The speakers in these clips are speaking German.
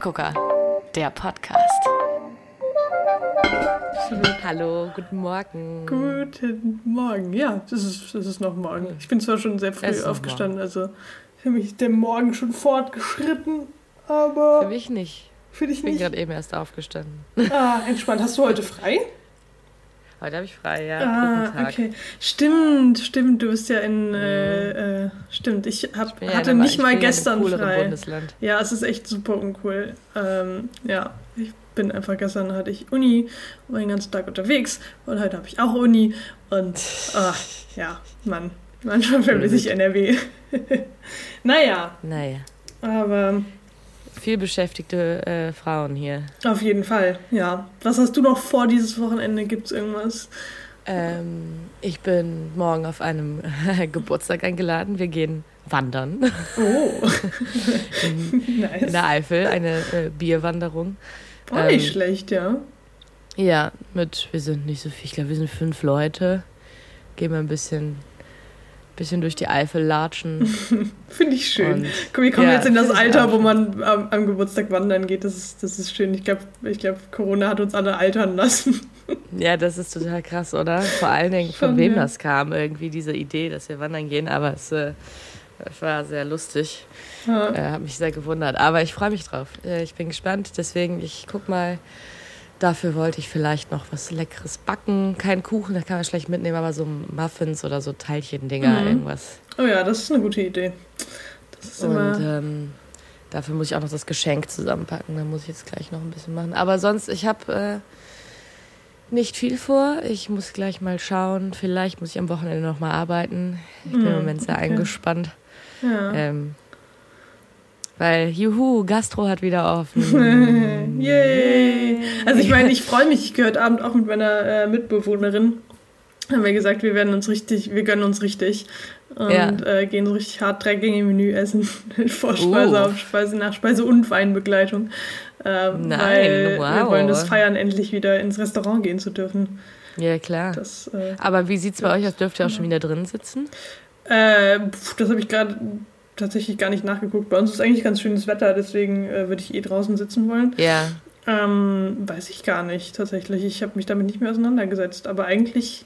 Kaffeegucker, der Podcast. Hallo, guten Morgen. Guten Morgen. Ja, das ist, das ist noch morgen. Ich bin zwar schon sehr früh aufgestanden, also für mich ist der Morgen schon fortgeschritten, aber. Für mich nicht. Für dich Ich bin nicht. gerade eben erst aufgestanden. Ah, entspannt. Hast du heute frei? Heute habe ich frei, ja. Ah, okay. Stimmt, stimmt. Du bist ja in. Äh, äh, stimmt, ich, hab, ja hatte einem- nicht ich mal ja gestern frei. Bundesland. Ja, es ist echt super uncool. Ähm, ja, ich bin einfach gestern hatte ich Uni, war den ganzen Tag unterwegs und heute habe ich auch Uni und ah, ja, Mann, manchmal vermisse ich NRW. naja, Naja, aber viel beschäftigte äh, Frauen hier. auf jeden Fall, ja. Was hast du noch vor dieses Wochenende? Gibt's irgendwas? Ähm, ich bin morgen auf einem Geburtstag eingeladen. Wir gehen wandern Oh, in, nice. in der Eifel, eine äh, Bierwanderung. Auch nicht ähm, schlecht, ja. Ja, mit, wir sind nicht so viel, ich glaube, wir sind fünf Leute. Gehen wir ein bisschen, bisschen durch die Eifel latschen. Finde ich schön. Und, Guck, wir kommen ja, jetzt in das Alter, wo man am, am Geburtstag wandern geht. Das ist, das ist schön. Ich glaube, ich glaub, Corona hat uns alle altern lassen. ja, das ist total krass, oder? Vor allen Dingen, von Schon, wem ja. das kam, irgendwie diese Idee, dass wir wandern gehen. Aber es, äh, war sehr lustig. Ja. Äh, hat mich sehr gewundert. Aber ich freue mich drauf. Äh, ich bin gespannt. Deswegen, ich guck mal. Dafür wollte ich vielleicht noch was Leckeres backen. Kein Kuchen, da kann man schlecht mitnehmen, aber so Muffins oder so Teilchendinger, Mhm. irgendwas. Oh ja, das ist eine gute Idee. Das ist Und immer. ähm, dafür muss ich auch noch das Geschenk zusammenpacken. Da muss ich jetzt gleich noch ein bisschen machen. Aber sonst, ich habe äh, nicht viel vor. Ich muss gleich mal schauen. Vielleicht muss ich am Wochenende noch mal arbeiten. Ich bin im Hm, Moment sehr okay. eingespannt. ja. Ähm, weil, juhu, Gastro hat wieder offen. Yay! Also ich meine, ich freue mich. Ich heute Abend auch mit meiner äh, Mitbewohnerin. Haben wir gesagt, wir werden uns richtig, wir gönnen uns richtig. Und Ja. äh, gehen so richtig hart drei Gänge Menü essen. Vorspeise, Uh. Hauptspeise, Nachspeise und Weinbegleitung. Ähm, Nein, weil wir wow. wollen das feiern, endlich wieder ins Restaurant gehen zu dürfen. Ja, klar. Das, äh, Aber wie sieht's bei euch aus? Dürft ihr auch schon wieder drin sitzen? Äh, das habe ich gerade tatsächlich gar nicht nachgeguckt. Bei uns ist eigentlich ganz schönes Wetter, deswegen äh, würde ich eh draußen sitzen wollen. Ja. Ähm, weiß ich gar nicht tatsächlich. Ich habe mich damit nicht mehr auseinandergesetzt. Aber eigentlich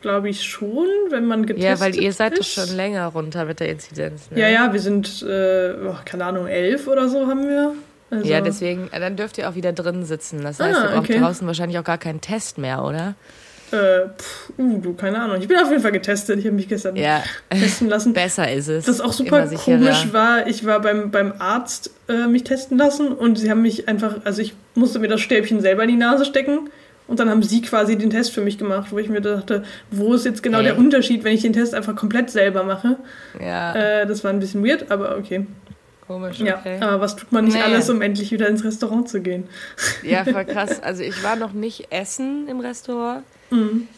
glaube ich schon, wenn man getestet Ja, weil ihr seid doch ist. schon länger runter mit der Inzidenz. Ne? Ja, ja, wir sind, äh, oh, keine Ahnung, elf oder so haben wir. Also, Ja, deswegen, äh, dann dürft ihr auch wieder drin sitzen. Das heißt, Ah, ihr braucht okay. draußen wahrscheinlich auch gar keinen Test mehr, oder? Äh, pf, uh, du, keine Ahnung. Ich bin auf jeden Fall getestet. Ich habe mich gestern Ja, testen lassen. besser ist es. Was auch super komisch war, ich war beim, beim Arzt äh, mich testen lassen und sie haben mich einfach, also ich musste mir das Stäbchen selber in die Nase stecken und dann haben sie quasi den Test für mich gemacht, wo ich mir dachte, wo ist jetzt genau Hä? der Unterschied, wenn ich den Test einfach komplett selber mache? Ja, Äh, das war ein bisschen weird, aber okay. komisch, Ja, okay. aber was tut man nicht Nee. alles, um endlich wieder ins Restaurant zu gehen? Ja, voll krass. Also ich war noch nicht essen im Restaurant. Mhm.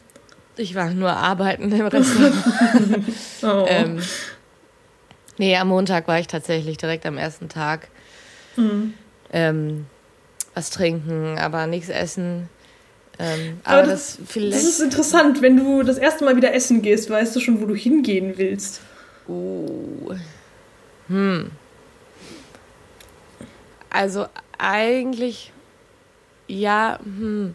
Ich war nur arbeiten im Restaurant. Oh. ähm, nee, am Montag war ich tatsächlich direkt am ersten Tag. Mhm. Ähm, was trinken, aber nichts essen. Ähm, Aber aber, das- das, vielleicht. Das ist interessant, wenn du das erste Mal wieder essen gehst, weißt du schon, wo du hingehen willst. Oh. Hm. Also eigentlich, ja, hm.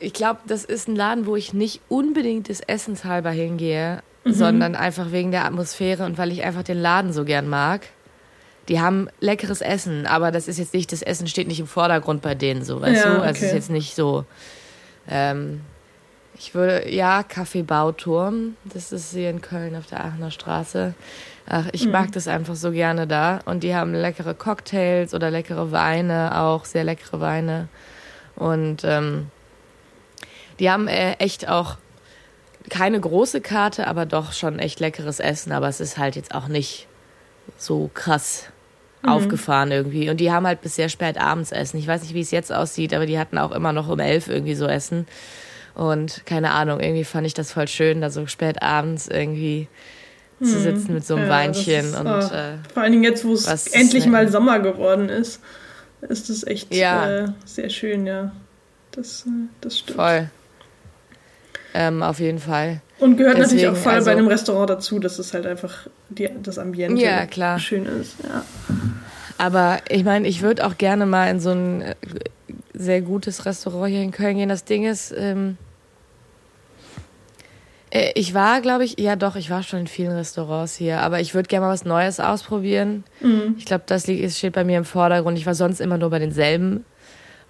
Ich glaube, das ist ein Laden, wo ich nicht unbedingt des Essens halber hingehe, sondern einfach wegen der Atmosphäre und weil ich einfach den Laden so gern mag. Die haben leckeres Essen, aber das ist jetzt nicht, das Essen steht nicht im Vordergrund bei denen so, weißt Ja, du? Also es ist jetzt nicht so. Ähm, ich würde, ja, Kaffee Bauturm, das ist hier in Köln auf der Aachener Straße. Ach, ich Mhm. mag das einfach so gerne da. Und die haben leckere Cocktails oder leckere Weine, auch sehr leckere Weine. Und ähm, die haben äh, echt auch keine große Karte, aber doch schon echt leckeres Essen. Aber es ist halt jetzt auch nicht so krass aufgefahren irgendwie. Und die haben halt bis sehr spät abends Essen. Ich weiß nicht, wie es jetzt aussieht, aber die hatten auch immer noch um elf irgendwie so Essen. Und keine Ahnung, irgendwie fand ich das voll schön, da so spät abends irgendwie zu sitzen mit so einem Ja, Weinchen und ah, äh, Vor allen Dingen jetzt, wo es endlich mal Sommer geworden ist, ist es echt Ja. äh, sehr schön, ja. Das, äh, das stimmt. voll. Ähm, auf jeden Fall. Und gehört natürlich Deswegen, auch voll also- bei einem Restaurant dazu, dass es halt einfach die, das Ambiente Ja, klar. schön ist. Ja. Aber ich meine, ich würde auch gerne mal in so ein äh, sehr gutes Restaurant hier in Köln gehen. Das Ding ist, ähm, äh, ich war, glaube ich, ja doch, ich war schon in vielen Restaurants hier, aber ich würde gerne mal was Neues ausprobieren. Mhm. Ich glaube, das steht bei mir im Vordergrund. Ich war sonst immer nur bei denselben.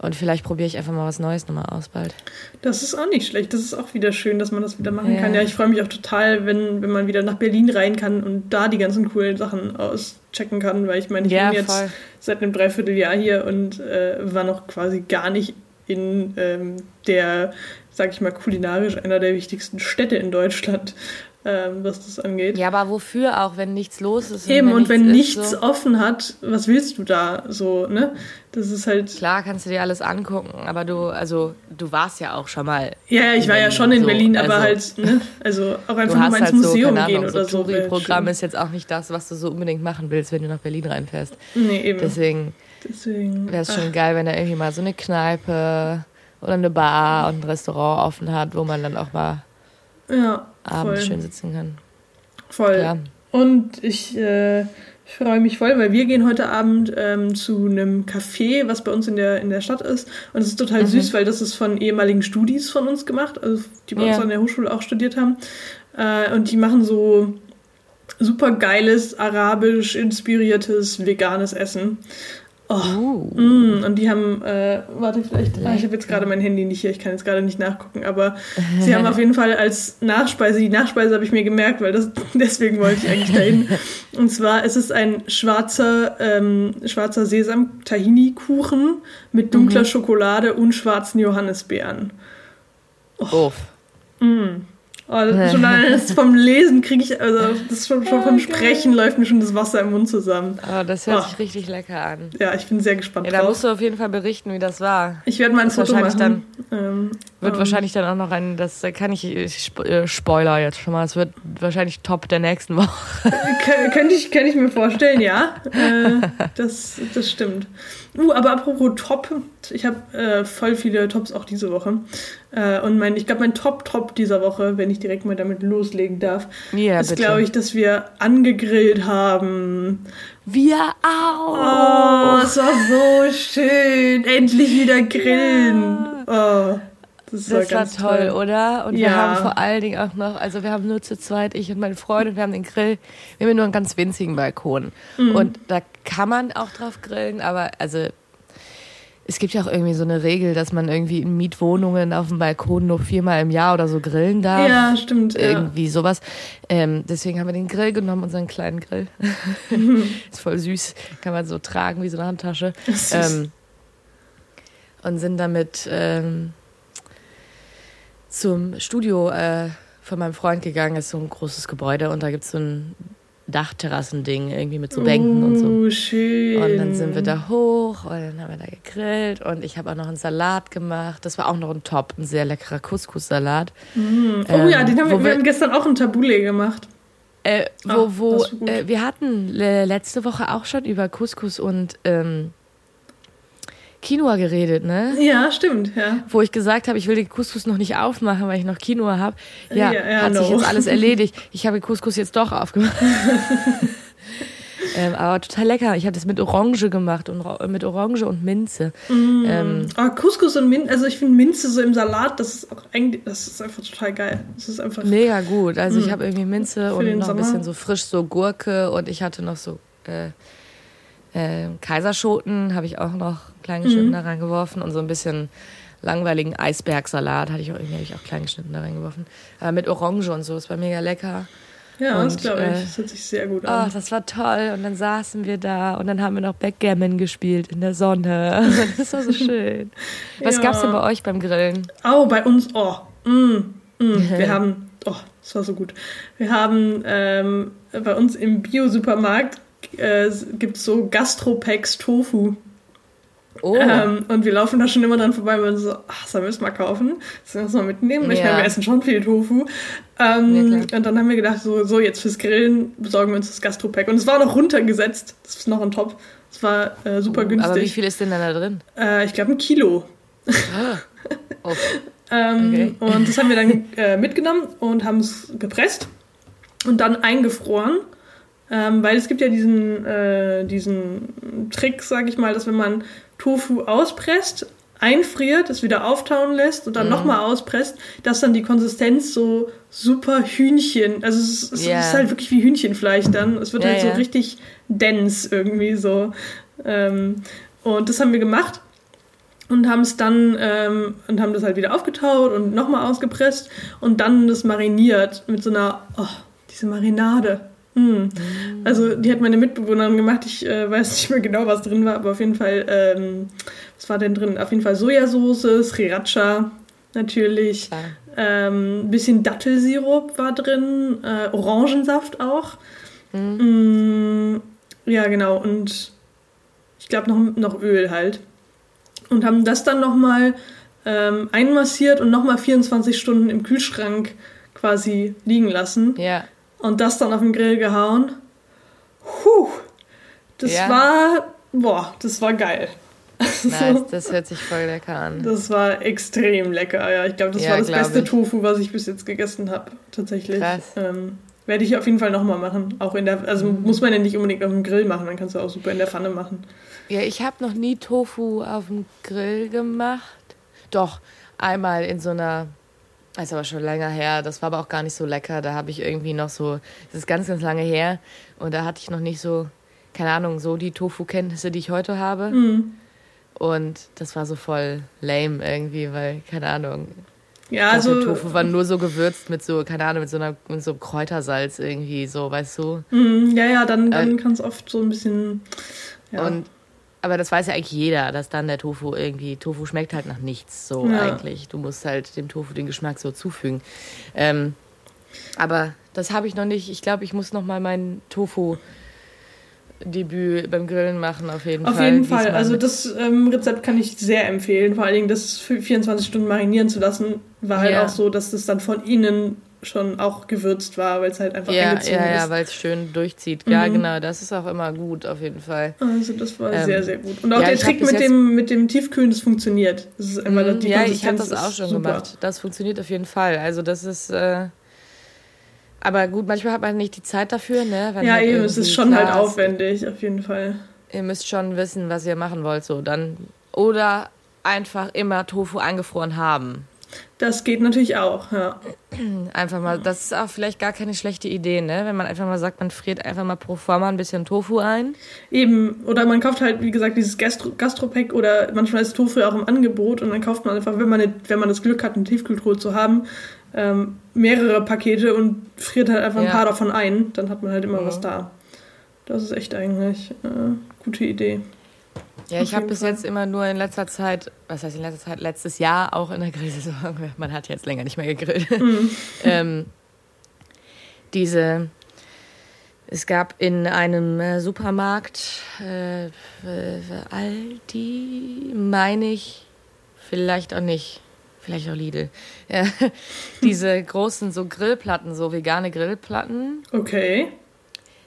Und vielleicht probiere ich einfach mal was Neues nochmal aus bald. Das ist auch nicht schlecht. Das ist auch wieder schön, dass man das wieder machen ja. kann. Ja, ich freue mich auch total, wenn, wenn man wieder nach Berlin rein kann und da die ganzen coolen Sachen auschecken kann, weil ich meine, ich ja, bin jetzt voll. seit einem Dreivierteljahr hier und äh, war noch quasi gar nicht in ähm, der sag ich mal, kulinarisch einer der wichtigsten Städte in Deutschland, ähm, was das angeht. Ja, aber wofür auch, wenn nichts los ist? Eben, und wenn, und wenn nichts, nichts so offen hat, was willst du da so, ne? Das ist halt. Klar, kannst du dir alles angucken, aber du, also, du warst ja auch schon mal. Ja, ja ich war Berlin, ja schon in so. Berlin, aber also, halt, ne? Also auch einfach mal ins halt Museum so, gehen Ahnung, oder so. Das Touri-Programm ist jetzt auch nicht das, was du so unbedingt machen willst, wenn du nach Berlin reinfährst. Nee, eben. Deswegen, Deswegen wäre es schon geil, wenn da irgendwie mal so eine Kneipe oder eine Bar und ein Restaurant offen hat, wo man dann auch mal ja, abends schön sitzen kann. Voll. Ja. Und ich äh, freue mich voll, weil wir gehen heute Abend ähm, zu einem Café, was bei uns in der, in der Stadt ist. Und es ist total mhm. süß, weil das ist von ehemaligen Studis von uns gemacht, also die bei ja. uns an der Hochschule auch studiert haben. Äh, und die machen so super geiles, arabisch inspiriertes, veganes Essen. Oh. Mm, und die haben, äh, warte, vielleicht, ah, ich habe jetzt gerade mein Handy nicht hier, ich kann jetzt gerade nicht nachgucken, aber sie haben auf jeden Fall als Nachspeise, die Nachspeise habe ich mir gemerkt, weil das, deswegen wollte ich eigentlich dahin. Und zwar es ist ein schwarzer, ähm, schwarzer Sesam-Tahini-Kuchen mit dunkler mhm. Schokolade und schwarzen Johannisbeeren. Oh. Mm. Oh, schon das vom Lesen kriege ich, also das schon, schon vom Sprechen läuft mir schon das Wasser im Mund zusammen. Oh, das hört oh. sich richtig lecker an. Ja, ich bin sehr gespannt. Ja, da musst du auf jeden Fall berichten, wie das war. Ich werde mal ein Foto machen. Dann, ähm, wird ähm, wahrscheinlich dann auch noch ein, das kann ich, ich äh, Spoiler jetzt schon mal, es wird wahrscheinlich Top der nächsten Woche. könnte ich, könnte ich mir vorstellen, ja. Äh, das, das stimmt. Uh, aber apropos Top, ich habe äh, voll viele Tops auch diese Woche. Äh, und mein, ich glaube, mein Top-Top dieser Woche, wenn ich direkt mal damit loslegen darf, ja, ist, glaube ich, dass wir angegrillt haben. Wir auch! Oh, es war so schön. Endlich wieder grillen. Ja. Oh. Das, das war, toll, toll, oder? Und ja. wir haben vor allen Dingen auch noch, also wir haben nur zu zweit, ich und meine Freundin, wir haben den Grill, wir haben nur einen ganz winzigen Balkon. Mhm. Und da kann man auch drauf grillen, aber also es gibt ja auch irgendwie so eine Regel, dass man irgendwie in Mietwohnungen auf dem Balkon nur viermal im Jahr oder so grillen darf. Ja, stimmt. Irgendwie ja. sowas. Ähm, deswegen haben wir den Grill genommen, unseren kleinen Grill. ist voll süß. Kann man so tragen wie so eine Handtasche. Ähm, und sind damit ähm, zum Studio äh, von meinem Freund gegangen. Das ist so ein großes Gebäude und da gibt es so ein Dachterrassending irgendwie mit so Bänken uh, und so. Oh, schön. Und dann sind wir da hoch und dann haben wir da gegrillt und ich habe auch noch einen Salat gemacht. Das war auch noch ein Top, ein sehr leckerer Couscous-Salat. Mm. Oh ähm, ja, den haben wir, wir haben gestern auch ein Tabule gemacht. Äh, wo, Ach, wo äh, wir hatten letzte Woche auch schon über Couscous und ähm, Quinoa geredet, ne? Ja, stimmt, ja. Wo ich gesagt habe, ich will den Couscous noch nicht aufmachen, weil ich noch Quinoa habe. Ja, ja, ja, hat no. sich jetzt alles erledigt. Ich habe den Couscous jetzt doch aufgemacht. ähm, aber total lecker. Ich habe das mit Orange gemacht und mit Orange und Minze. Mm. Ähm, aber ah, Couscous und Minze, also ich finde Minze so im Salat, das ist auch eigentlich, das ist einfach total geil. Das ist einfach mega gut. Also mm. ich habe irgendwie Minze und noch Sommer. ein bisschen so frisch so Gurke und ich hatte noch so äh, äh, Kaiserschoten habe ich auch noch klein geschnitten mhm. da reingeworfen und so ein bisschen langweiligen Eisbergsalat hatte ich auch irgendwie habe ich auch klein geschnitten da reingeworfen. Äh, mit Orange und so, das war mega lecker. Ja, und, das glaube ich. Äh, das hört sich sehr gut an. Oh, das war toll. Und dann saßen wir da und dann haben wir noch Backgammon gespielt in der Sonne. Das war so schön. Was ja. gab's denn bei euch beim Grillen? Oh, bei uns, oh, mm, mm. wir haben, oh, das war so gut. Wir haben ähm, bei uns im Bio-Supermarkt äh, gibt es so Gastropacks Tofu. Oh. Ähm, und wir laufen da schon immer dran vorbei und so, ach, sollen wir es mal kaufen? Sollen wir es mal mitnehmen? Ja. Ich meine, wir essen schon viel Tofu. Ähm, ja, und dann haben wir gedacht, so, so, jetzt fürs Grillen besorgen wir uns das Gastropack. Und es war noch runtergesetzt. Das ist noch ein Top. Es war äh, super oh, günstig. Aber wie viel ist denn da drin? Äh, ich glaube ein Kilo. Ah. Oh. ähm, okay. Und das haben wir dann äh, mitgenommen und haben es gepresst und dann eingefroren Ähm, weil es gibt ja diesen, äh, diesen Trick, sag ich mal, dass wenn man Tofu auspresst, einfriert, es wieder auftauen lässt und dann Mhm. nochmal auspresst, dass dann die Konsistenz so super Hühnchen, also es, ist- es Ja. ist halt wirklich wie Hühnchenfleisch dann. Es wird Ja, halt so ja. richtig dense irgendwie so. Ähm, und das haben wir gemacht und haben es dann ähm, und haben das halt wieder aufgetaut und nochmal ausgepresst und dann das mariniert mit so einer, oh, diese Marinade. Mm. Also die hat meine Mitbewohnerin gemacht. Ich äh, weiß nicht mehr genau, was drin war, aber auf jeden Fall, ähm, was war denn drin? Auf jeden Fall Sojasauce, Sriracha natürlich, Klar. ähm, ein bisschen Dattelsirup war drin, äh, Orangensaft auch. Mm, ja, genau. Und ich glaube noch, noch Öl halt. Und haben das dann nochmal ähm, einmassiert und nochmal 24 Stunden im Kühlschrank quasi liegen lassen. Ja. Und das dann auf den Grill gehauen. Puh, das Ja. war, boah, das war geil. Nice, das hört sich voll lecker an. Das war extrem lecker. Ja, ich glaube, das Ja, war das beste ich. Tofu, was ich bis jetzt gegessen habe. Tatsächlich. Krass. Ähm, werde ich auf jeden Fall nochmal machen. Auch in der, also Mhm. muss man ja nicht unbedingt auf dem Grill machen, dann kannst du auch super in der Pfanne machen. Ja, ich habe noch nie Tofu auf dem Grill gemacht. Doch, einmal in so einer, ist aber schon länger her, das war aber auch gar nicht so lecker. Da habe ich irgendwie noch so, das ist ganz, ganz lange her und da hatte ich noch nicht so, keine Ahnung, so die Tofu-Kenntnisse, die ich heute habe. Mhm. Und das war so voll lame irgendwie, weil, keine Ahnung, Ja, also, also. Tofu war nur so gewürzt mit so, keine Ahnung, mit so, einer, mit so einem Kräutersalz irgendwie, so, weißt du? Mhm, ja, ja, dann, dann Äh, kann es oft so ein bisschen. Ja. Und aber das weiß ja eigentlich jeder, dass dann der Tofu irgendwie, Tofu schmeckt halt nach nichts, so Ja. eigentlich. Du musst halt dem Tofu den Geschmack so zufügen. Ähm, aber das habe ich noch nicht. Ich glaube, ich muss noch mal mein Tofu-Debüt beim Grillen machen, auf jeden Auf Fall. jeden Fall. Also das ähm, Rezept kann ich sehr empfehlen. Vor allen Dingen das für 24 Stunden marinieren zu lassen, war halt Ja. auch so, dass das dann von innen schon auch gewürzt war, weil es halt einfach ja, eingezogen ja, ja, ist. weil es schön durchzieht. Ja, Mhm. genau, das ist auch immer gut, auf jeden Fall. Also das war Ähm, sehr, sehr gut. Und auch ja, der Trick mit dem, mit dem Tiefkühlen, das funktioniert. Das ist einfach, Mhm, die ja, ich habe Konsistenz das auch ist schon super. gemacht. Das funktioniert auf jeden Fall. Also das ist. Äh, aber gut, manchmal hat man nicht die Zeit dafür, ne? Wenn Ja, halt eben, es ist schon halt ist, aufwendig, auf jeden Fall. Ihr müsst schon wissen, was ihr machen wollt, so dann. Oder einfach immer Tofu eingefroren haben. Das geht natürlich auch, ja. Einfach mal, das ist auch vielleicht gar keine schlechte Idee, ne? Wenn man einfach mal sagt, man friert einfach mal pro forma ein bisschen Tofu ein. Eben, oder man kauft halt, wie gesagt, dieses Gastro Gastropack oder manchmal ist Tofu auch im Angebot und dann kauft man einfach, wenn man, eine, wenn man das Glück hat, eine Tiefkühltruhe zu haben, ähm, mehrere Pakete und friert halt einfach ein Ja. paar davon ein. Dann hat man halt immer Mhm. was da. Das ist echt eigentlich äh, gute Idee. Ja, ich habe bis jetzt immer nur in letzter Zeit, was heißt in letzter Zeit, letztes Jahr auch in der Grillsaison, man hat jetzt länger nicht mehr gegrillt, Mhm. ähm, diese, es gab in einem äh, Supermarkt, äh, äh, Aldi, meine ich, vielleicht auch nicht, vielleicht auch Lidl, ja, diese großen so Grillplatten, so vegane Grillplatten, Okay.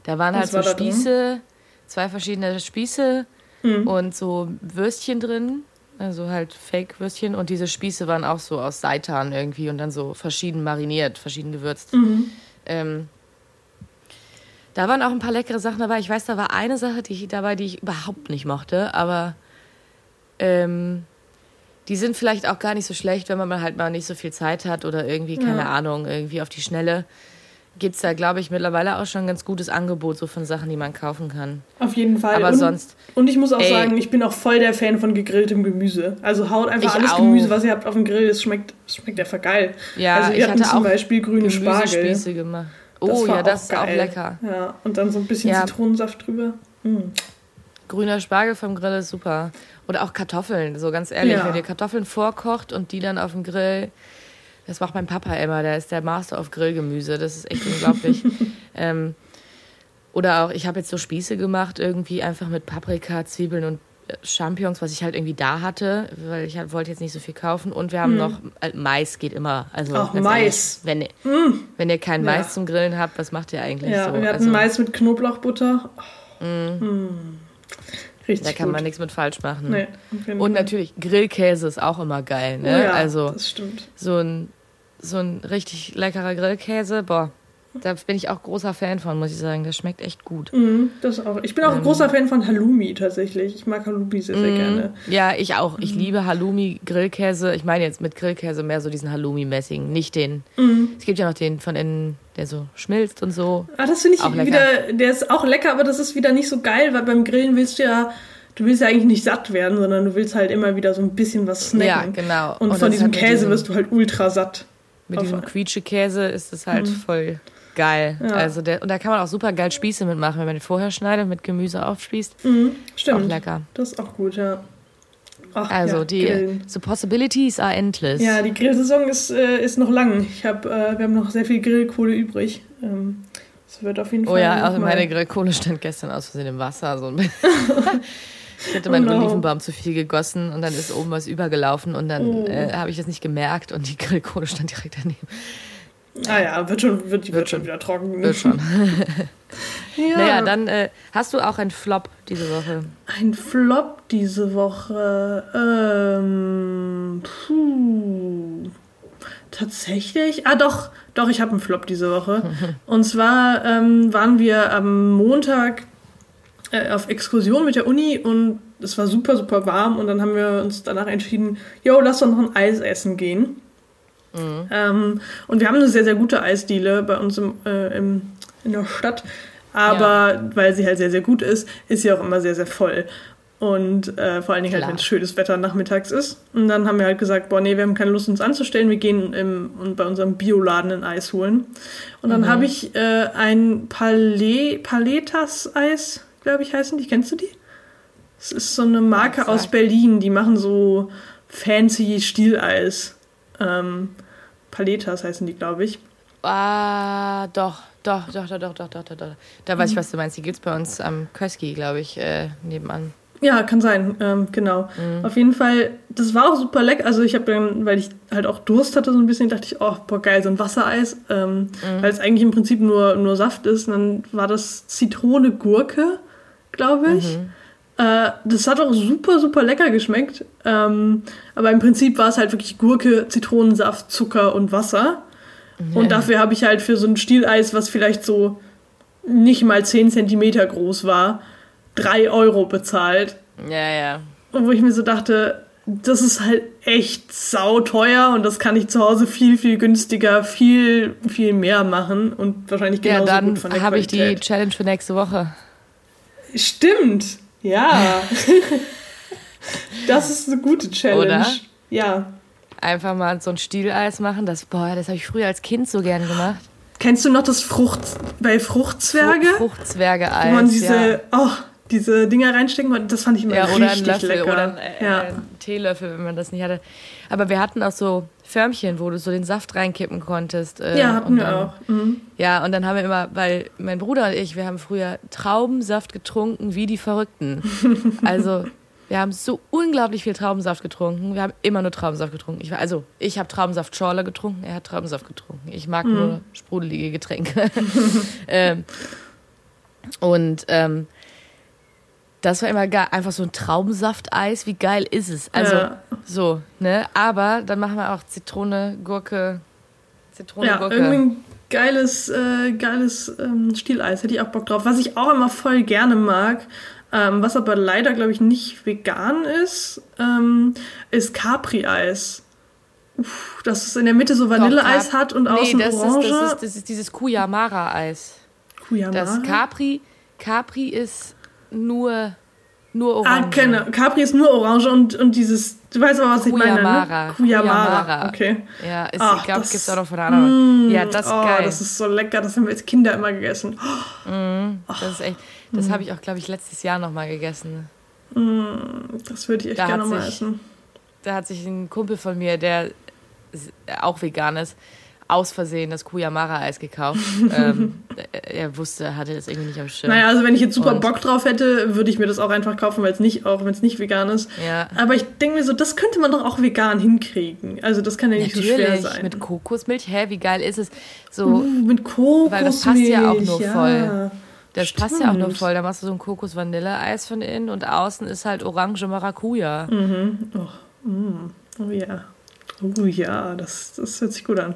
da waren Was halt so war? Spieße, zwei verschiedene Spieße Mhm. und so Würstchen drin. Also halt Fake-Würstchen. Und diese Spieße waren auch so aus Seitan irgendwie und dann so verschieden mariniert, verschieden gewürzt. Mhm. Ähm, da waren auch ein paar leckere Sachen dabei. Ich weiß, da war eine Sache die ich, dabei, die ich überhaupt nicht mochte, aber ähm, die sind vielleicht auch gar nicht so schlecht, wenn man halt mal nicht so viel Zeit hat oder irgendwie, keine Ja. Ahnung, irgendwie auf die Schnelle. Gibt es da, glaube ich, mittlerweile auch schon ein ganz gutes Angebot so von Sachen, die man kaufen kann. Auf jeden Fall. Aber und, sonst, Und ich muss auch Ey. sagen, ich bin auch voll der Fan von gegrilltem Gemüse. Also haut einfach alles auch. Gemüse, was ihr habt auf dem Grill. Es schmeckt, es schmeckt einfach geil. ja, also ich hatte zum auch Beispiel grüne Spargel. Gemacht. Das Oh ja, das ist auch lecker. Ja, und dann so ein bisschen Ja. Zitronensaft drüber. Mm. Grüner Spargel vom Grill ist super. Oder auch Kartoffeln, so ganz ehrlich. Ja. Wenn ihr Kartoffeln vorkocht und die dann auf dem Grill, das macht mein Papa immer, der ist der Master auf Grillgemüse. Das ist echt unglaublich. ähm, oder auch, ich habe jetzt so Spieße gemacht, irgendwie einfach mit Paprika, Zwiebeln und äh, Champignons, was ich halt irgendwie da hatte, weil ich halt, wollte jetzt nicht so viel kaufen. Und wir haben noch, äh, Mais geht immer. Also Auch Mais. Wenn, ihr- wenn ihr keinen Ja. Mais zum Grillen habt, was macht ihr eigentlich Ja, so? wir hatten also, Mais mit Knoblauchbutter. Mm. Richtig da kann gut. man nichts mit falsch machen. Nee, Und Fall. natürlich, Grillkäse ist auch immer geil, Oh ne? ja, also das stimmt. so ein, so ein richtig leckerer Grillkäse, boah, Da bin ich auch großer Fan von, muss ich sagen. Das schmeckt echt gut. Mhm, das auch. Ich bin auch Ähm. großer Fan von Halloumi tatsächlich. Ich mag Halloumi sehr, sehr Mhm. gerne. Ja, ich auch. Ich liebe Halloumi, Grillkäse. Ich meine jetzt mit Grillkäse mehr so diesen Halloumi-mäßigen, nicht den. Mhm. Es gibt ja noch den von innen, der so schmilzt und so. Ah, das finde ich Auch wieder, der ist auch lecker, aber das ist wieder nicht so geil, weil beim Grillen willst du ja, du willst ja eigentlich nicht satt werden, sondern du willst halt immer wieder so ein bisschen was snacken. Ja, genau. Und, Und von diesem Käse diesem- wirst du halt ultra satt. Mit diesem Quietsche-Käse ist es halt voll geil. Ja. Also der, und da kann man auch super geil Spieße mitmachen, wenn man den vorher schneidet, mit Gemüse aufspießt. Mhm, stimmt. Auch lecker. Das ist auch gut, ja. Ach, Also ja, die Grillen. so possibilities are endless. Ja, die Grillsaison ist, äh, ist noch lang. Ich hab, äh, wir haben noch sehr viel Grillkohle übrig. Ähm, es wird auf jeden Oh Fall. ja, noch also meine Grillkohle stand gestern aus Versehen im Wasser. So ein ich hatte meinen Oh no. Olivenbaum zu viel gegossen und dann ist oben was übergelaufen und dann Oh. äh, habe ich das nicht gemerkt und die Grillkohle stand direkt daneben. Ah ja, wird schon, wird, wird, Wird schon schon. wieder trocken. Wird schon. Ja. Naja, dann äh, hast du auch einen Flop diese Woche. Ein Flop diese Woche. Ähm, puh. Tatsächlich? Ah, doch, doch, ich habe einen Flop diese Woche. Und zwar ähm, waren wir am Montag äh, auf Exkursion mit der Uni und es war super, super warm. Und dann haben wir uns danach entschieden, yo, lass doch noch ein Eis essen gehen. Ähm, und wir haben eine sehr, sehr gute Eisdiele bei uns im, äh, im, in der Stadt. Aber weil sie halt sehr, sehr gut ist, ist sie auch immer sehr, sehr voll. Und äh, vor allen Dingen halt, wenn es schönes Wetter nachmittags ist. Und dann haben wir halt gesagt, boah, nee, wir haben keine Lust, uns anzustellen. Wir gehen im, und bei unserem Bioladen ein Eis holen. Und dann habe ich äh, ein Palais, Paletas-Eis, glaube ich, heißen die. Kennst du die? Es ist so eine Marke Ja, aus. Berlin. Die machen so fancy Stieleis. Ähm, Paletas heißen die, glaube ich. Ah, doch, doch, doch, doch, doch, doch, doch, doch. doch. Da Mhm. weiß ich, was du meinst. Die gibt's bei uns am Köski, glaube ich, äh, nebenan. Ja, kann sein, ähm, genau. Auf jeden Fall, das war auch super lecker. Also ich habe dann, weil ich halt auch Durst hatte, so ein bisschen, dachte ich, oh, boah, geil, so ein Wassereis. Ähm, Weil es eigentlich im Prinzip nur, nur Saft ist. Und dann war das Zitrone Gurke, glaube ich. Äh, das hat auch super, super lecker geschmeckt. Ähm, aber im Prinzip war es halt wirklich Gurke, Zitronensaft, Zucker und Wasser. Und dafür habe ich halt für so ein Stieleis, was vielleicht so nicht mal 10 Zentimeter groß war, 3 Euro bezahlt. Ja, ja. Und wo ich mir so dachte, das ist halt echt sauteuer und das kann ich zu Hause viel, viel günstiger, viel, viel mehr machen und wahrscheinlich Ja, genauso dann gut von der habe ich die Qualität. Challenge für nächste Woche. Stimmt, ja. das ist eine gute Challenge. Oder? Ja. Einfach mal so ein Stieleis machen. Das, boah, das habe ich früher als Kind so gern gemacht. Kennst du noch das Frucht bei Fruchtzwerge? Fru- Fruchtzwerge-Eis. wo man diese, ja. oh, diese Dinger reinstecken konnte? Das fand ich immer Ja, oder einen richtig Löffel lecker. oder einen, äh, ja. einen Teelöffel, wenn man das nicht hatte. Aber wir hatten auch so Förmchen, wo du so den Saft reinkippen konntest. äh, ja, hatten und wir dann, auch. Mhm. Ja, und dann haben wir immer, weil mein Bruder und ich, wir haben früher Traubensaft getrunken wie die Verrückten. Also, wir haben so unglaublich viel Traubensaft getrunken. Wir haben immer nur Traubensaft getrunken. Ich war, also, ich habe Traubensaft-Schorle getrunken, er hat Traubensaft getrunken. Ich mag Mhm. nur sprudelige Getränke. ähm, und ähm, das war immer geil. Einfach so ein Traubensafteis. Wie geil ist es? Also, Ja. so, ne? Aber dann machen wir auch Zitrone, Gurke, Zitrone, Ja, Gurke. irgendwie ein geiles, äh, geiles ähm, Stieleis, hätte ich auch Bock drauf. Was ich auch immer voll gerne mag, ähm, was aber leider, glaube ich, nicht vegan ist, ähm, ist Capri-Eis. Uff, Das ist in der Mitte so Vanilleeis hat und außen nee, das Orange. Ist, das, ist, das ist dieses Kuyamara-Eis. Kuyamara. Das Capri, Capri ist nur, nur Ah, Orange. genau. Capri ist nur Orange und, und dieses, du weißt aber, was ich meine, ne? Kuyamara. Kuyamara. Okay. Ja, ist, Ach, ich glaube, gibt es auch noch von anderen. Mm, ja, das ist oh, geil. das ist so lecker, das haben wir als Kinder immer gegessen. das ist echt, das habe ich auch, glaube ich, letztes Jahr noch mal gegessen. Das würde ich echt Da gerne mal essen. Da hat sich ein Kumpel von mir, der auch vegan ist, aus Versehen das Kuyamara-Eis gekauft. ähm, er- er wusste, er hatte das irgendwie nicht am Schirm. Naja, also wenn ich jetzt super Und- Bock drauf hätte, würde ich mir das auch einfach kaufen, weil es nicht, auch wenn es nicht vegan ist. Ja. Aber ich denke mir so, das könnte man doch auch vegan hinkriegen. Also das kann ja nicht so schwer Natürlich, sein. mit Kokosmilch. Hä, wie geil ist es? So, Uh, mit Kokosmilch. Weil das passt ja auch nur ja. voll. Das passt ja auch nur Stimmt. voll. Da machst du so ein Kokos-Vanille-Eis von innen und außen ist halt Orange Maracuja. Mhm. Oh, mm, oh ja. Oh ja, das, das hört sich gut an.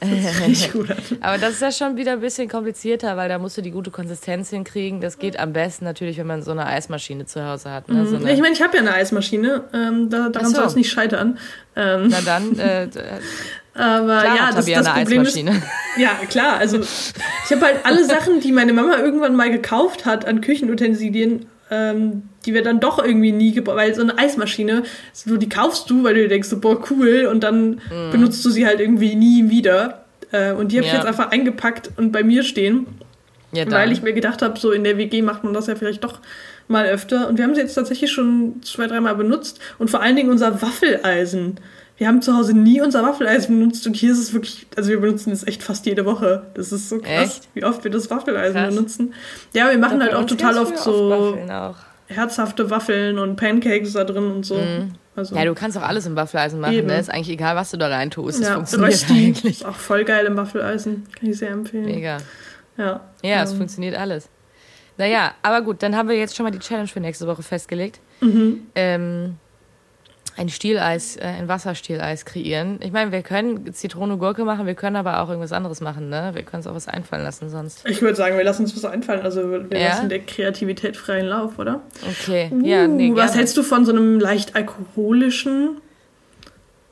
Das hört sich gut an. Aber das ist ja schon wieder ein bisschen komplizierter, weil da musst du die gute Konsistenz hinkriegen. Das geht am besten natürlich, wenn man so eine Eismaschine zu Hause hat. Ne? So eine, Ich meine, ich habe ja eine Eismaschine, ähm, da, daran so. soll es nicht scheitern. Ähm, na dann, äh, aber klar ja, das, das eine Problem ist, Eismaschine. Ja, klar. Also ich habe halt alle Sachen, die meine Mama irgendwann mal gekauft hat an Küchenutensilien, ähm, die wir dann doch irgendwie nie gebraucht, weil so eine Eismaschine, so, die kaufst du, weil du dir denkst, so, boah, cool, und dann benutzt du sie halt irgendwie nie wieder. Äh, und die habe ich Ja. jetzt einfach eingepackt und bei mir stehen, Ja, weil ich mir gedacht habe, so in der WG macht man das ja vielleicht doch mal öfter. Und wir haben sie jetzt tatsächlich schon zwei, dreimal benutzt und vor allen Dingen unser Waffeleisen. Wir haben zu Hause nie unser Waffeleisen benutzt und hier ist es wirklich, also wir benutzen es echt fast jede Woche. Das ist so krass, Echt? wie oft wir das Waffeleisen Krass. benutzen. Ja, wir machen halt auch total oft so Waffeln auch. herzhafte Waffeln und Pancakes da drin und so. Also, Ja, du kannst auch alles im Waffeleisen machen. Eben. Ne? Ist eigentlich egal, was du da rein tust. Das ja, funktioniert Rösti eigentlich. ist auch voll geil im Waffeleisen. Kann ich sehr empfehlen. Mega. Ja, Ja, es Ähm, funktioniert alles. Naja, aber gut, dann haben wir jetzt schon mal die Challenge für nächste Woche festgelegt. Mhm. Ähm, ein Stieleis, äh, ein Wasserstieleis kreieren. Ich meine, wir können Zitrone Gurke machen, wir können aber auch irgendwas anderes machen, ne? Wir können uns auch was einfallen lassen sonst. Ich würde sagen, wir lassen uns was einfallen. Also wir Ja? lassen der Kreativität freien Lauf, oder? Okay, ja, nee, Uh, was gerne. hältst du von so einem leicht alkoholischen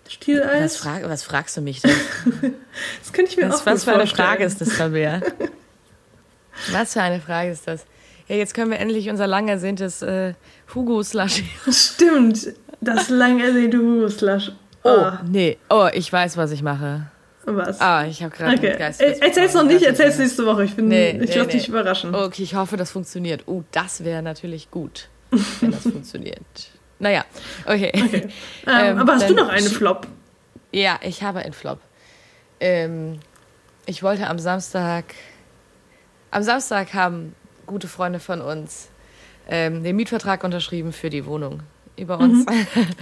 was, Stieleis? frag, was fragst du mich denn? Das könnte ich mir Was, auch was gut für eine vorstellen. Frage ist das, Tabea? Was für eine Frage ist das? Ja, jetzt können wir endlich unser lang ersehntes äh, Hugo-Slush. Stimmt, das lang ersehnte Hugo-Slush. Oh, Ah, nee. Oh, ich weiß, was ich mache. was? Ah, ich habe gerade okay. Geist. Äh, Erzähl's noch nicht, erzähl's nächste Woche. Ich, bin, Nee, ich nee, lass nee. dich überraschen. Okay, ich hoffe, das funktioniert. Oh, das wäre natürlich gut, wenn das funktioniert. Naja, okay. Okay. Ähm, Ähm, aber hast du noch eine sch- Flop? Ja, ich habe einen Flop. Ähm, ich wollte am Samstag. Am Samstag haben gute Freunde von uns ähm, den Mietvertrag unterschrieben für die Wohnung über uns.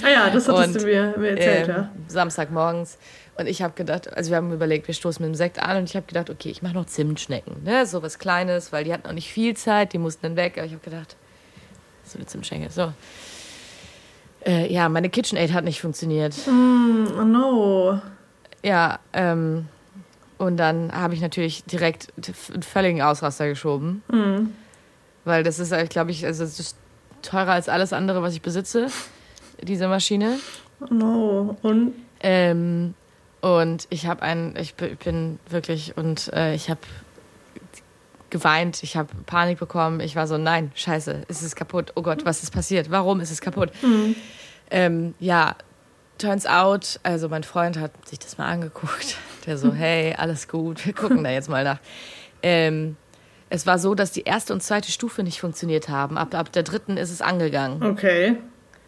Ah ja, das hattest Und, du mir, mir erzählt, ähm, ja. Samstagmorgens. Und ich habe gedacht, also wir haben überlegt, wir stoßen mit dem Sekt an und ich habe gedacht, okay, ich mache noch Zimtschnecken. Ne? So was Kleines, weil die hatten noch nicht viel Zeit, die mussten dann weg. Aber ich habe gedacht, so eine Zimtschnecke. So. Äh, ja, meine KitchenAid hat nicht funktioniert. Mm, oh no. Ja, ähm, und dann habe ich natürlich direkt einen völligen Ausraster geschoben. Hm. Weil das ist, glaube ich, also es ist teurer als alles andere, was ich besitze, diese Maschine. Oh no. Und Ähm, und ich habe einen, ich bin wirklich, und äh, ich habe geweint, ich habe Panik bekommen. Ich war so, nein, scheiße, es ist kaputt. Oh Gott, was ist passiert? Warum ist es kaputt? Ähm, ja, turns out, also mein Freund hat sich das mal angeguckt. Der so, hey, alles gut, wir gucken da jetzt mal nach. Ähm, es war so, dass die erste und zweite Stufe nicht funktioniert haben. Ab, ab der dritten ist es angegangen. okay.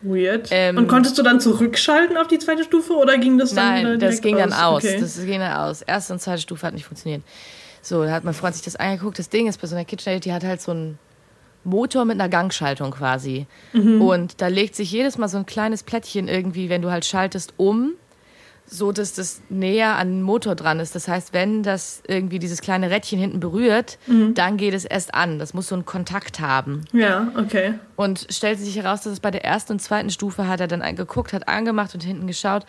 Weird. Ähm, Und konntest du dann zurückschalten auf die zweite Stufe oder ging das dann Nein, äh, das ging dann aus. Okay. Das ging dann aus. Erste und zweite Stufe hat nicht funktioniert. So, da hat mein Freund sich das angeguckt. Das Ding ist, bei so einer KitchenAid, die hat halt so einen Motor mit einer Gangschaltung quasi. Mhm. Und da legt sich jedes Mal so ein kleines Plättchen irgendwie, wenn du halt schaltest, um, so dass das näher an den Motor dran ist. Das heißt, wenn das irgendwie dieses kleine Rädchen hinten berührt, Mhm. dann geht es erst an. Das muss so einen Kontakt haben. ja, okay. Und stellte sich heraus, dass es bei der ersten und zweiten Stufe hat er dann geguckt, hat angemacht und hinten geschaut,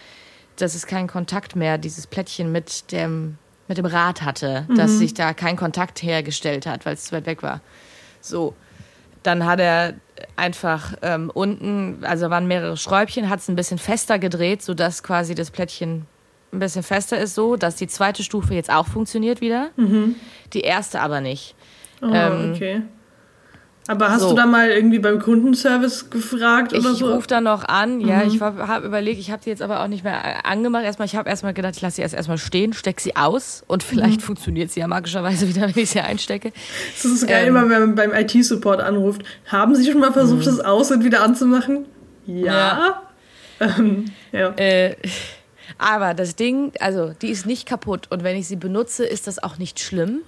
dass es keinen Kontakt mehr, dieses Plättchen mit dem, mit dem Rad hatte, dass sich da kein Kontakt hergestellt hat, weil es zu weit weg war. So. Dann hat er einfach ähm, unten, also waren mehrere Schräubchen, hat es ein bisschen fester gedreht, sodass quasi das Plättchen ein bisschen fester ist, so, dass die zweite Stufe jetzt auch funktioniert wieder. Die erste aber nicht. Oh, Ähm, okay. Aber hast so. du da mal irgendwie beim Kundenservice gefragt Ich oder so? rufe da noch an, ja, ich habe überlegt, ich habe sie jetzt aber auch nicht mehr äh, angemacht. Erstmal, ich habe erstmal gedacht, ich lasse sie erst erstmal stehen, stecke sie aus und vielleicht funktioniert sie ja magischerweise wieder, wenn ich sie einstecke. Das ist so geil, Ähm. immer wenn man beim IT-Support anruft. Haben Sie schon mal versucht, das Aus- und wieder anzumachen? Ja. Ähm, ja. Äh, aber das Ding, also die ist nicht kaputt und wenn ich sie benutze, ist das auch nicht schlimm.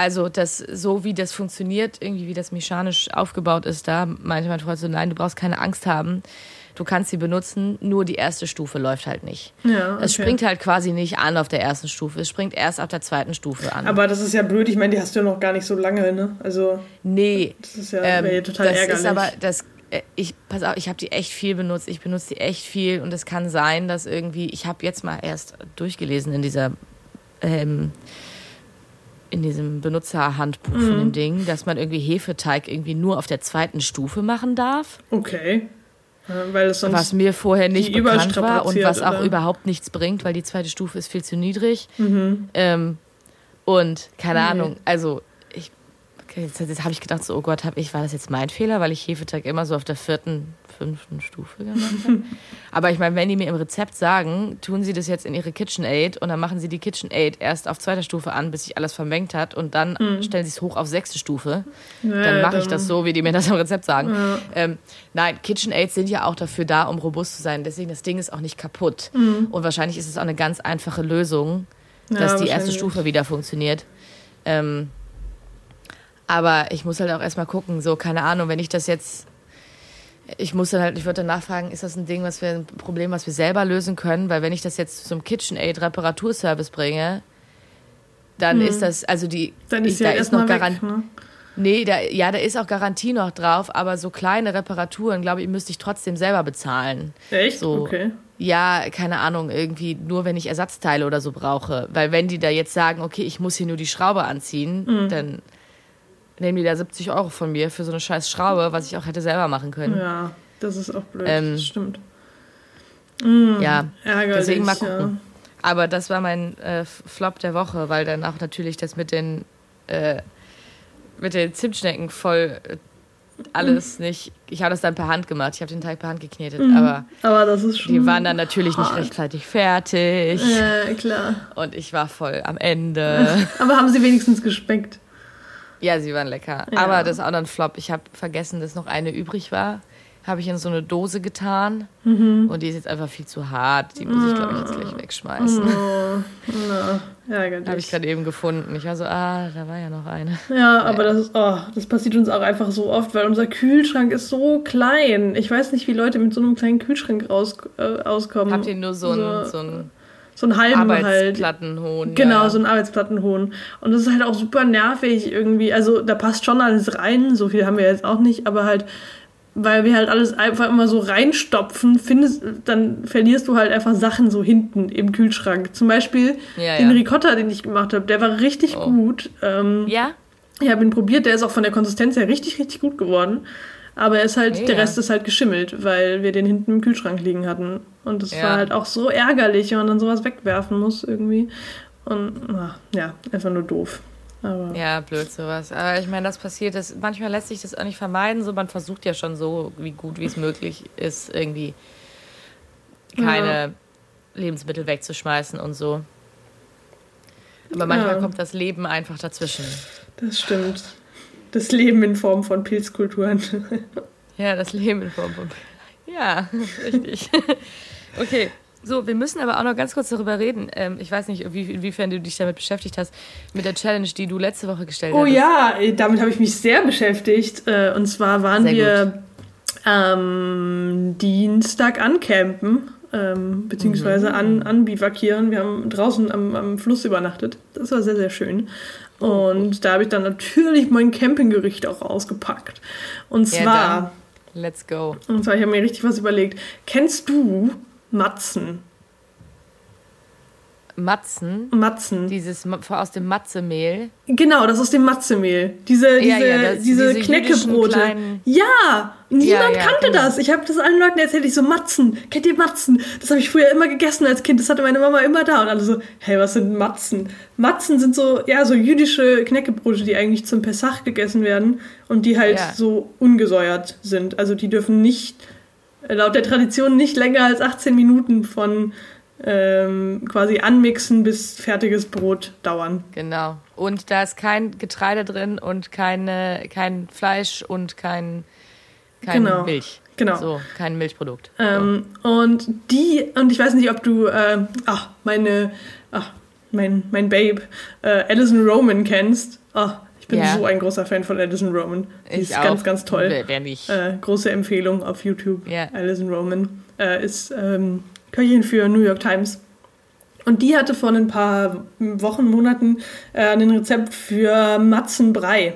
Also das, so wie das funktioniert, irgendwie wie das mechanisch aufgebaut ist, da meinte mein Freund so, nein, du brauchst keine Angst haben. Du kannst sie benutzen, nur die erste Stufe läuft halt nicht. ja Es okay. springt halt quasi nicht an auf der ersten Stufe. Es springt erst ab der zweiten Stufe an. Aber das ist ja blöd. Ich meine, die hast du ja noch gar nicht so lange, ne? Also, nee. das ist ja Ähm, total das ärgerlich. ist aber, das äh, ich pass auf, ich habe die echt viel benutzt. Ich benutze die echt viel und es kann sein, dass irgendwie ich habe jetzt mal erst durchgelesen in dieser ähm, in diesem Benutzerhandbuch mhm. von dem Ding, dass man irgendwie Hefeteig irgendwie nur auf der zweiten Stufe machen darf. Okay. Weil es sonst was mir vorher nicht bekannt war und was auch oder? überhaupt nichts bringt, weil die zweite Stufe ist viel zu niedrig. Mhm. Ähm, und keine okay. Ahnung, also ich, jetzt, jetzt habe ich gedacht, so, oh Gott, hab ich, war das jetzt mein Fehler, weil ich Hefeteig immer so auf der vierten fünften Stufe gemacht habe. Aber ich meine, wenn die mir im Rezept sagen, tun sie das jetzt in ihre KitchenAid und dann machen sie die KitchenAid erst auf zweiter Stufe an, bis sich alles vermengt hat und dann mhm. stellen sie es hoch auf sechste Stufe. Ja, dann mache ich das so, wie die mir das im Rezept sagen. Ja. Ähm, nein, KitchenAids sind ja auch dafür da, um robust zu sein. Deswegen, das Ding ist auch nicht kaputt. Mhm. Und wahrscheinlich ist es auch eine ganz einfache Lösung, dass ja, die erste Stufe wieder funktioniert. Ähm, aber ich muss halt auch erstmal gucken, so, keine Ahnung, wenn ich das jetzt ich muss dann halt, ich würde dann nachfragen, ist das ein Ding, was wir, ein Problem, was wir selber lösen können? Weil wenn ich das jetzt zum KitchenAid Reparaturservice bringe, dann hm. ist das, also die, dann ist ich, ja da ist noch Garantie. Ne? Nee, da, ja, da ist auch Garantie noch drauf, aber so kleine Reparaturen, glaube ich, müsste ich trotzdem selber bezahlen. Echt? So, okay. Ja, keine Ahnung, irgendwie nur wenn ich Ersatzteile oder so brauche. Weil wenn die da jetzt sagen, okay, ich muss hier nur die Schraube anziehen, mhm. dann nehmen die da 70 Euro von mir für so eine scheiß Schraube, was ich auch hätte selber machen können. Ja, das ist auch blöd. Ähm, das stimmt. Mm, ja, ärgerlich, deswegen mal gucken. Ja. Aber das war mein äh, Flop der Woche, weil dann auch natürlich das mit den, äh, mit den Zimtschnecken voll äh, alles mm. nicht. Ich habe das dann per Hand gemacht. Ich habe den Teig per Hand geknetet, mm, aber, aber das ist schon die waren dann natürlich hart. nicht rechtzeitig fertig. Ja, klar. Und ich war voll am Ende. aber haben sie wenigstens gespeckt? Ja, sie waren lecker. Ja. Aber das ist auch ein Flop. Ich habe vergessen, dass noch eine übrig war. Habe ich in so eine Dose getan. Mhm. Und die ist jetzt einfach viel zu hart. Die muss ich, glaube ich, jetzt gleich wegschmeißen. Oh, no. Habe ich gerade eben gefunden. Ich war so, ah, da war ja noch eine. Ja, aber das, ist, oh, das passiert uns auch einfach so oft, weil unser Kühlschrank ist so klein. Ich weiß nicht, wie Leute mit so einem kleinen Kühlschrank raus, äh, auskommen. Habt ihr nur so, so, ein, so ein so einen halben halt. Arbeitsplattenhohn. Halt. Genau, ja. so ein Arbeitsplattenhohn. Und das ist halt auch super nervig irgendwie. Also da passt schon alles rein, so viel haben wir jetzt auch nicht, aber halt, weil wir halt alles einfach immer so reinstopfen, findest, dann verlierst du halt einfach Sachen so hinten im Kühlschrank. Zum Beispiel ja, den ja. Ricotta, den ich gemacht habe, der war richtig oh. gut. Ähm, ja? Ich habe ihn probiert, der ist auch von der Konsistenz her richtig, richtig gut geworden. Aber er ist halt, ja. der Rest ist halt geschimmelt, weil wir den hinten im Kühlschrank liegen hatten. Und das ja. war halt auch so ärgerlich, wenn man dann sowas wegwerfen muss irgendwie. Und ach, ja, einfach nur doof. Aber ja, blöd sowas. Aber ich meine, das passiert, das, manchmal lässt sich das auch nicht vermeiden. So, man versucht ja schon so, wie gut wie es möglich ist, irgendwie keine ja. Lebensmittel wegzuschmeißen und so. Aber manchmal ja. kommt das Leben einfach dazwischen. Das stimmt. Das Leben in Form von Pilzkulturen. Ja, das Leben in Form von Pilzkulturen. Ja, richtig. Okay, so, wir müssen aber auch noch ganz kurz darüber reden. Ähm, ich weiß nicht, wie, inwiefern du dich damit beschäftigt hast, mit der Challenge, die du letzte Woche gestellt hast. Oh ja, damit habe ich mich sehr beschäftigt. Äh, und zwar waren sehr wir am Dienstag ancampen, ähm, beziehungsweise mhm. an, anbivakieren. Wir haben draußen am, am Fluss übernachtet. Das war sehr, sehr schön. Und da habe ich dann natürlich mein Campinggericht auch ausgepackt. Und zwar. Ja, let's go. Und zwar, ich habe mir richtig was überlegt. Kennst du Matzen? Matzen. Matzen. Dieses aus dem Matzemehl. Genau, das aus dem Matzemehl. Diese, ja, diese, ja, diese, diese Knäckebrote. Ja, niemand ja, kannte genau. das. Ich habe das allen Leuten erzählt, ich so Matzen. Kennt ihr Matzen? Das habe ich früher immer gegessen als Kind. Das hatte meine Mama immer da und alle so, hey, was sind Matzen? Matzen sind so, ja, so jüdische Knäckebrote, die eigentlich zum Pesach gegessen werden und die halt so ungesäuert sind. Also die dürfen nicht laut der Tradition nicht länger als 18 Minuten von ähm, quasi anmixen bis fertiges Brot dauern. Genau. Und da ist kein Getreide drin und keine, kein Fleisch und kein, kein genau. Milch. Genau. So, kein Milchprodukt. Ähm, so. Und die, und ich weiß nicht, ob du, äh, ach, meine, ach, mein, mein Babe, äh, Alison Roman kennst. Ach, ich bin ja. so ein großer Fan von Alison Roman. Sie ich ist auch. ganz, ganz toll. Wer, wer nicht. Äh, große Empfehlung auf YouTube. Ja. Alison Roman äh, ist ähm, Köchin für New York Times. Und die hatte vor ein paar Wochen, Monaten äh, ein Rezept für Matzenbrei.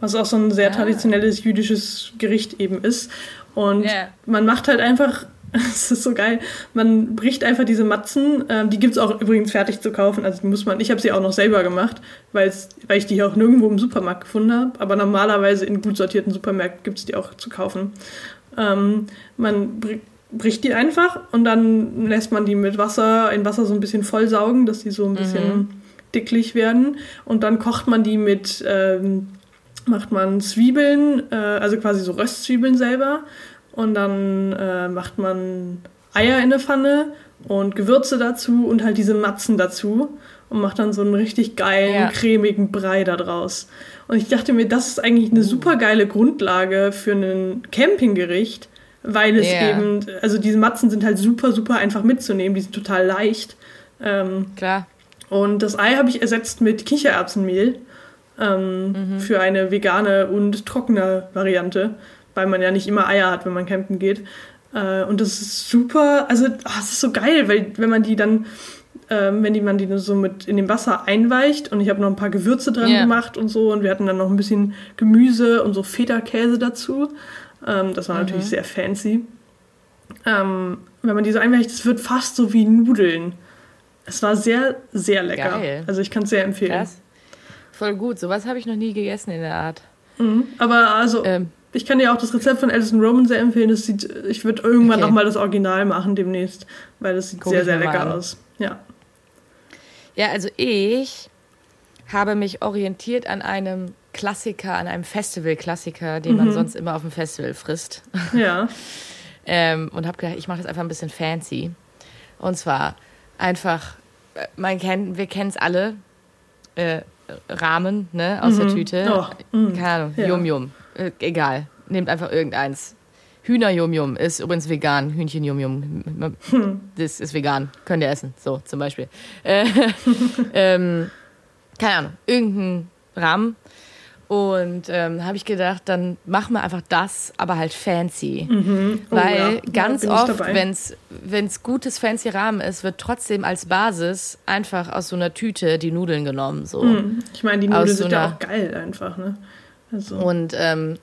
was auch so ein sehr ah. traditionelles jüdisches Gericht eben ist. Und yeah. man macht halt einfach, es ist so geil, man bricht einfach diese Matzen, ähm, die gibt es auch übrigens fertig zu kaufen, also die muss man, ich habe sie auch noch selber gemacht, weil ich die auch nirgendwo im Supermarkt gefunden habe, aber normalerweise in gut sortierten Supermärkten gibt es die auch zu kaufen. Ähm, man bricht die einfach und dann lässt man die mit Wasser, in Wasser so ein bisschen vollsaugen, dass die so ein bisschen mhm. dicklich werden und dann kocht man die mit ähm, macht man Zwiebeln, äh, also quasi so Röstzwiebeln selber. Und dann äh, macht man Eier in der Pfanne und Gewürze dazu und halt diese Matzen dazu und macht dann so einen richtig geilen, ja. cremigen Brei da draus. Und ich dachte mir, das ist eigentlich eine uh. super geile Grundlage für ein Campinggericht, weil es yeah. eben, also diese Matzen sind halt super, super einfach mitzunehmen, die sind total leicht. Ähm, Klar. Und das Ei habe ich ersetzt mit Kichererbsenmehl ähm, mhm. für eine vegane und trockene Variante, weil man ja nicht immer Eier hat, wenn man campen geht. Äh, und das ist super, also ach, das ist so geil, weil wenn man die dann, ähm, wenn die, man die so mit in dem Wasser einweicht und ich habe noch ein paar Gewürze dran yeah. gemacht und so und wir hatten dann noch ein bisschen Gemüse und so Feta-Käse dazu. Ähm, das war mhm. natürlich sehr fancy. Ähm, wenn man die so einweicht, es wird fast so wie Nudeln. Es war sehr, sehr lecker. Geil. Also ich kann es sehr empfehlen. Krass. Voll gut. Sowas habe ich noch nie gegessen in der Art. Mhm. Aber also, ähm. ich kann dir auch das Rezept von Alison Roman sehr empfehlen. Das sieht, ich würde irgendwann okay. auch mal das Original machen demnächst, weil das sieht Guck sehr, sehr lecker aus. Ja. Ja, also ich habe mich orientiert an einem Klassiker, an einem Festival-Klassiker, den mhm. man sonst immer auf dem Festival frisst. Ja. ähm, und habe gedacht, ich mache das einfach ein bisschen fancy. Und zwar einfach, äh, man kennt, wir kennen es alle, äh, Rahmen ne, aus mhm. der Tüte. Oh. Mhm. Keine Ahnung, ja. Yum Yum. Äh, egal. Nehmt einfach irgendeins. Hühner Yum Yum ist übrigens vegan. Hühnchen Yum Yum. Hm. Das ist vegan. Könnt ihr essen. So, zum Beispiel. Äh, ähm, keine Ahnung. Irgendein Rahmen. Und ähm, habe ich gedacht, dann machen wir einfach das, aber halt fancy. Mhm. Oh, Weil ja. ganz ja, oft, wenn es gutes fancy Rahmen ist, wird trotzdem als Basis einfach aus so einer Tüte die Nudeln genommen. So. Mhm. Ich meine, die Nudeln so sind ja auch geil einfach. Ne? Also. Und ähm,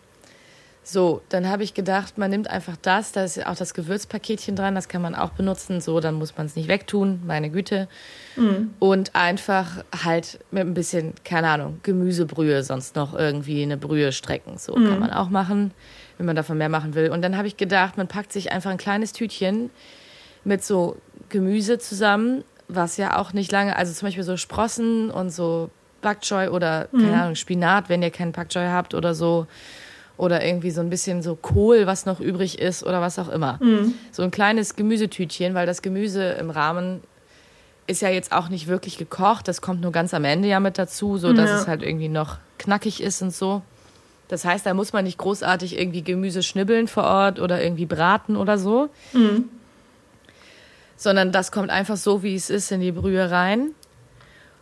so, dann habe ich gedacht, man nimmt einfach das, da ist auch das Gewürzpaketchen dran, das kann man auch benutzen, so, dann muss man es nicht wegtun, meine Güte. Mhm. Und einfach halt mit ein bisschen, keine Ahnung, Gemüsebrühe, sonst noch irgendwie eine Brühe strecken, so mhm. kann man auch machen, wenn man davon mehr machen will. Und dann habe ich gedacht, man packt sich einfach ein kleines Tütchen mit so Gemüse zusammen, was ja auch nicht lange, also zum Beispiel so Sprossen und so Bok Choy oder, keine mhm. Ahnung, Spinat, wenn ihr keinen Bok Choy habt oder so oder irgendwie so ein bisschen so Kohl, was noch übrig ist oder was auch immer. Mhm. So ein kleines Gemüsetütchen, weil das Gemüse im Rahmen ist ja jetzt auch nicht wirklich gekocht. Das kommt nur ganz am Ende ja mit dazu, so dass ja. es halt irgendwie noch knackig ist und so. Das heißt, da muss man nicht großartig irgendwie Gemüse schnibbeln vor Ort oder irgendwie braten oder so. Mhm. Sondern das kommt einfach so, wie es ist, in die Brühe rein.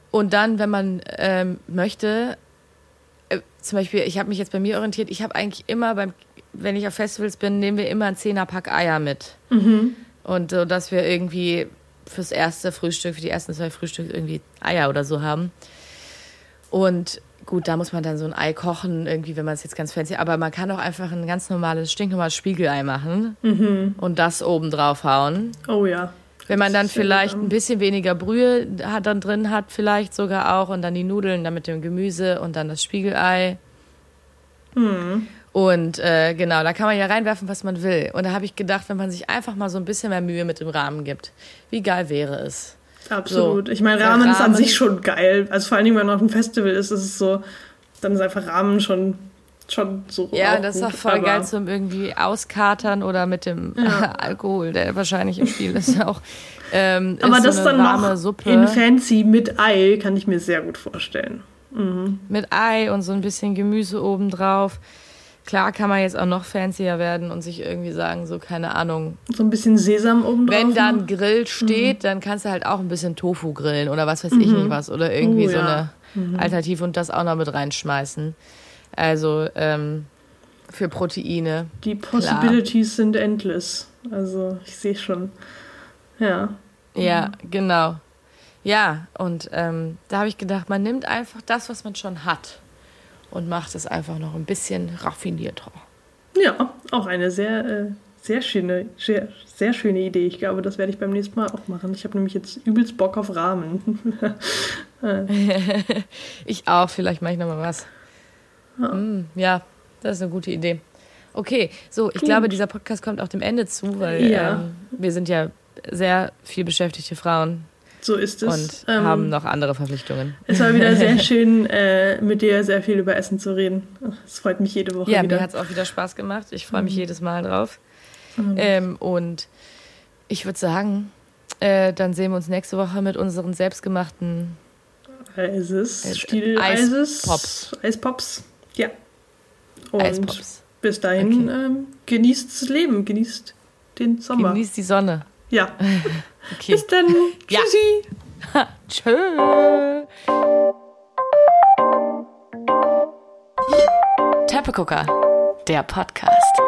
Und dann, wenn man ähm, möchte, äh, zum Beispiel, ich habe mich jetzt bei mir orientiert, ich habe eigentlich immer beim, wenn ich auf Festivals bin, nehmen wir immer einen Zehnerpack Eier mit. Mhm. Und so, dass wir irgendwie fürs erste Frühstück, für die ersten zwei Frühstücke irgendwie Eier oder so haben. Und gut, da muss man dann so ein Ei kochen, irgendwie, wenn man es jetzt ganz fancy, aber man kann auch einfach ein ganz normales, stinknormales Spiegelei machen mhm. und das oben drauf hauen. Oh ja. Wenn man dann vielleicht ein bisschen weniger Brühe hat, dann drin hat, vielleicht sogar auch, und dann die Nudeln dann mit dem Gemüse und dann das Spiegelei. Mhm. Und äh, genau, da kann man ja reinwerfen, was man will. Und da habe ich gedacht, wenn man sich einfach mal so ein bisschen mehr Mühe mit dem Rahmen gibt, wie geil wäre es? Absolut. So, ich meine, Rahmen, Rahmen ist an sich schon geil. Also vor allen Dingen, wenn man auf einem Festival ist, ist es so, dann ist einfach Rahmen schon schon so. Ja, das ist auch voll geil zum irgendwie auskatern oder mit dem ja. Alkohol, der wahrscheinlich im Spiel ist auch. Ähm, aber ist das so dann noch Suppe. in fancy mit Ei kann ich mir sehr gut vorstellen. Mhm. Mit Ei und so ein bisschen Gemüse obendrauf. Klar kann man jetzt auch noch fancier werden und sich irgendwie sagen, so keine Ahnung. So ein bisschen Sesam obendrauf. Wenn da ein Grill steht, mhm. dann kannst du halt auch ein bisschen Tofu grillen oder was weiß ich mhm. nicht was. Oder irgendwie uh, so eine mhm. Alternative und das auch noch mit reinschmeißen. Also ähm, für Proteine. Die Possibilities klar. sind endless. Also ich sehe schon. Ja. Ja, genau. Ja, und ähm, da habe ich gedacht, man nimmt einfach das, was man schon hat. und macht es einfach noch ein bisschen raffinierter. Ja, auch eine sehr, äh, sehr schöne, sehr, sehr schöne Idee. Ich glaube, das werde ich beim nächsten Mal auch machen. Ich habe nämlich jetzt übelst Bock auf Rahmen. ich auch, vielleicht mache ich nochmal was. Ja. Mm, ja, das ist eine gute Idee. Okay, so, ich Gut. glaube, dieser Podcast kommt auch dem Ende zu, weil ja. ähm, wir sind ja sehr viel beschäftigte Frauen. So ist es. Und ähm, haben noch andere Verpflichtungen. Es war wieder sehr schön, äh, mit dir sehr viel über Essen zu reden. Es freut mich jede Woche ja, wieder. Ja, mir hat es auch wieder Spaß gemacht. Ich freue mich mhm. jedes Mal drauf. Mhm. Ähm, und ich würde sagen, äh, dann sehen wir uns nächste Woche mit unseren selbstgemachten Eises, äh, Stil Eises, Eispops. Ja. Und Eispops. bis dahin okay. ähm, genießt das Leben, genießt den Sommer. Genießt die Sonne. Ja. okay. Bis dann. Tschüssi. Ja. Tschö. Teppegucker, der Podcast.